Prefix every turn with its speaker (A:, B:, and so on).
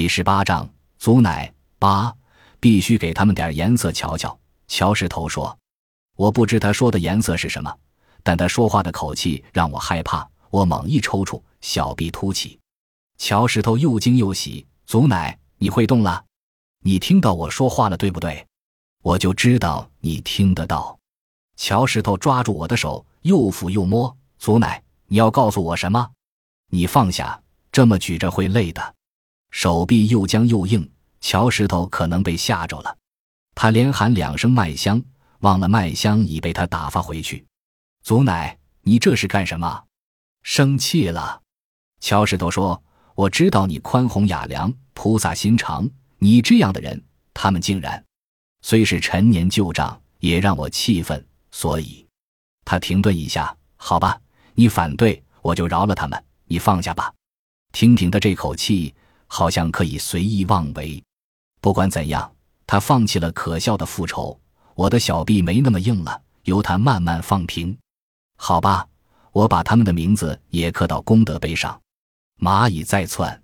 A: 第十八章，祖奶八必须给他们点颜色瞧瞧。乔石头说：“我不知他说的颜色是什么，但他说话的口气让我害怕。我猛一抽搐，小臂凸起。乔石头又惊又喜：‘祖奶，你会动了？你听到我说话了，对不对？’我就知道你听得到。乔石头抓住我的手，又抚又摸。祖奶，你要告诉我什么？你放下，这么举着会累的。手臂又僵又硬，乔石头可能被吓着了。他连喊两声麦香，忘了麦香已被他打发回去。祖奶，你这是干什么？生气了？乔石头说：“我知道你宽宏雅良、菩萨心肠，你这样的人，他们竟然……虽是陈年旧账，也让我气愤。所以，他停顿一下。好吧，你反对，我就饶了他们。你放下吧。听听他这口气。”好像可以随意妄为，不管怎样，他放弃了可笑的复仇。我的小臂没那么硬了，由他慢慢放平。好吧，我把他们的名字也刻到功德碑上。蚂蚁再窜。